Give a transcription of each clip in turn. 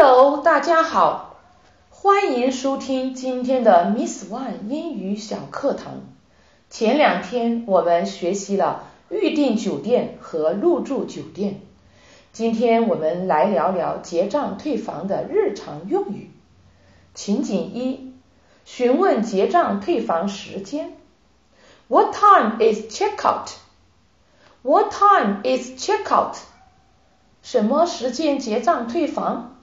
Hello，大家好，欢迎收听今天的 Miss One 英语小课堂。前两天我们学习了预订酒店和入住酒店，今天我们来聊聊结账退房的日常用语。情景一，询问结账退房时间。What time is checkout？What time is checkout？什么时间结账退房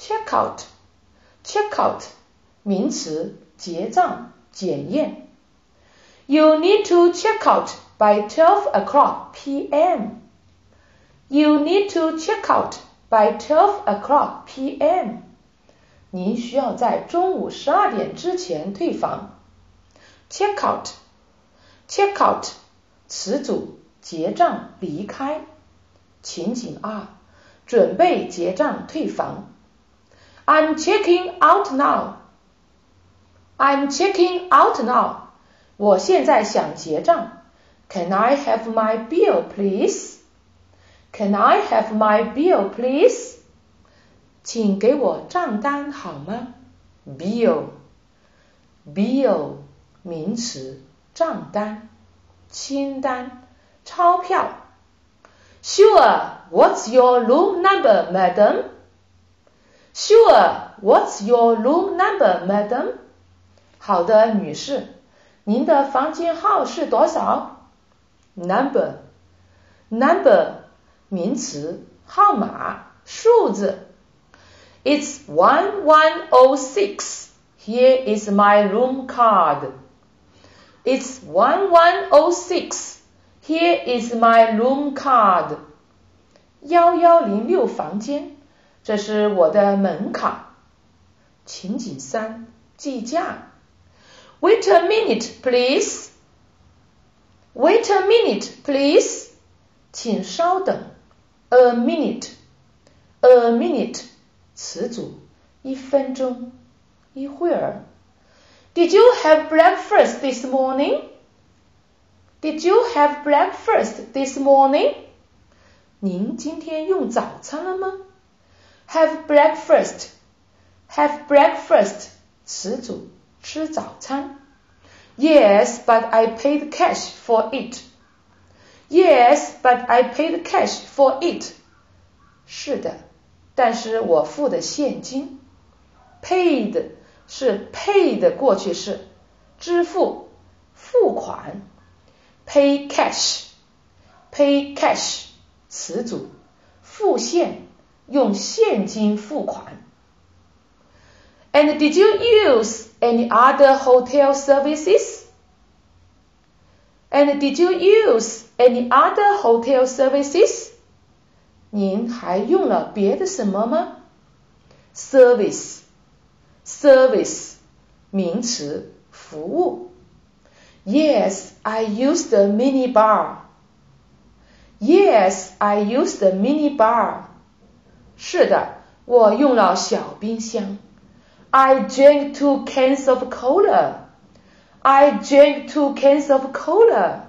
？Checkout，checkout，名词，结账、检验。You need to check out by twelve o'clock p.m. You need to check out by twelve o'clock p.m. 您需要在中午十二点之前退房。Checkout，checkout，词组，结账、离开。情景二，准备结账退房。 I'm checking out now. I'm checking out now. 我现在想结账。Can I have my bill, please? Can I have my bill, please? 请给我账单好吗？Bill, bill 名词，账单、清单、钞票。Sure, what's your room number, madam? Sure, what's your room number, madam? 好的，女士，您的房间号是多少？Number, number 名词，号码，数字。It's one one o six. Here is my room card. It's one one o six. Here is my room card. 幺幺零六房间。 这是我的门卡。情景三，计价。Wait a minute, please. Wait a minute, please. 请稍等。A minute, a minute，词组，一分钟，一会儿。Did you have breakfast this morning? Did you have breakfast this morning? 您今天用早餐了吗 ？Have breakfast, have breakfast，词组，吃早餐。Yes, but I paid cash for it. Yes, but I paid cash for it. 是的，但是我付的现金。Paid 是 pay 的过去式，支付、付款。Pay cash, pay cash，词组，付现。 用现金付款。And did you use any other hotel services? And did you use any other hotel services? 您还用了别的什么吗？Service, service，名词，服务。Yes, I used a mini bar. Yes, I used a mini bar. 是的，我用了小冰箱。I drank two cans of cola. I drank two cans of cola.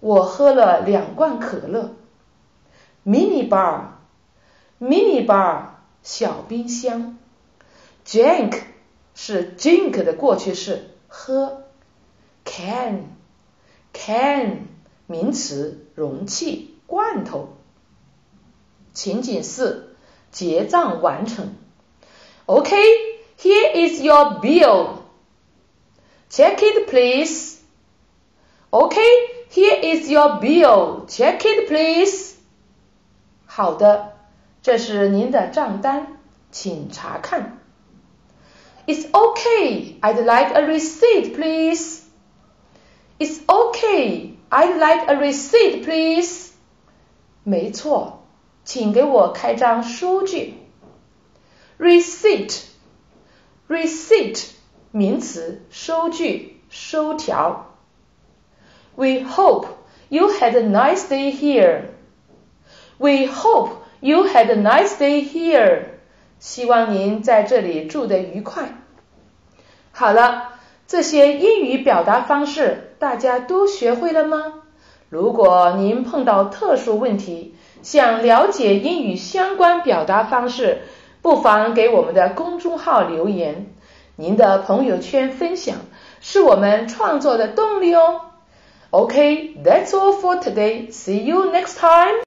我喝了两罐可乐。Mini bar, mini bar，小冰箱。Drink 是 drink 的过去式，喝。Can, can，名词，容器、罐头。情景四。结账完成。Okay, here is your bill. Check it, please. Okay, here is your bill. Check it, please. 好的，这是您的账单，请查看。It's okay. I'd like a receipt, please. It's okay. I'd like a receipt, please. 没错。 请给我开张收据。receipt，receipt 名词，收据、收条。We hope you had a nice day here. We hope you had a nice day here. 希望您在这里住得愉快。好了，这些英语表达方式大家都学会了吗？如果您碰到特殊问题，想了解英语相关表达方式，不妨给我们的公众号留言，您的朋友圈分享是我们创作的动力哦。OK，that's all for today. See you next time.